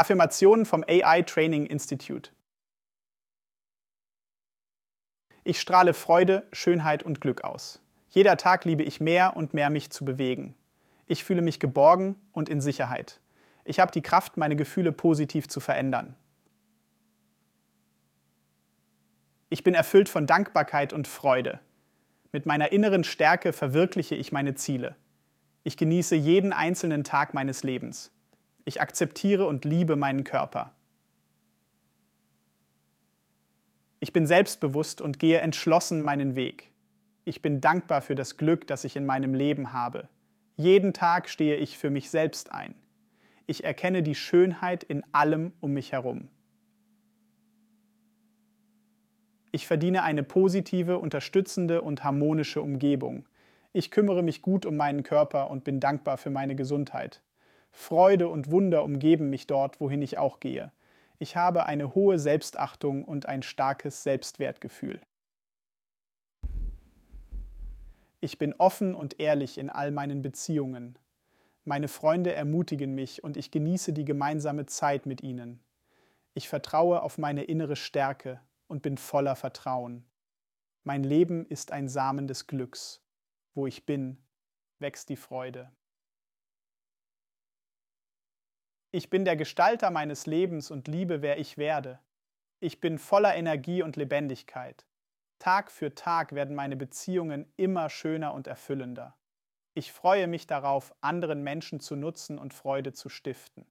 Affirmationen vom AI Training Institute. Ich strahle Freude, Schönheit und Glück aus. Jeder Tag liebe ich mehr und mehr, mich zu bewegen. Ich fühle mich geborgen und in Sicherheit. Ich habe die Kraft, meine Gefühle positiv zu verändern. Ich bin erfüllt von Dankbarkeit und Freude. Mit meiner inneren Stärke verwirkliche ich meine Ziele. Ich genieße jeden einzelnen Tag meines Lebens. Ich akzeptiere und liebe meinen Körper. Ich bin selbstbewusst und gehe entschlossen meinen Weg. Ich bin dankbar für das Glück, das ich in meinem Leben habe. Jeden Tag stehe ich für mich selbst ein. Ich erkenne die Schönheit in allem um mich herum. Ich verdiene eine positive, unterstützende und harmonische Umgebung. Ich kümmere mich gut um meinen Körper und bin dankbar für meine Gesundheit. Freude und Wunder umgeben mich dort, wohin ich auch gehe. Ich habe eine hohe Selbstachtung und ein starkes Selbstwertgefühl. Ich bin offen und ehrlich in all meinen Beziehungen. Meine Freunde ermutigen mich und ich genieße die gemeinsame Zeit mit ihnen. Ich vertraue auf meine innere Stärke und bin voller Vertrauen. Mein Leben ist ein Samen des Glücks. Wo ich bin, wächst die Freude. Ich bin der Gestalter meines Lebens und liebe, wer ich werde. Ich bin voller Energie und Lebendigkeit. Tag für Tag werden meine Beziehungen immer schöner und erfüllender. Ich freue mich darauf, anderen Menschen zu nutzen und Freude zu stiften.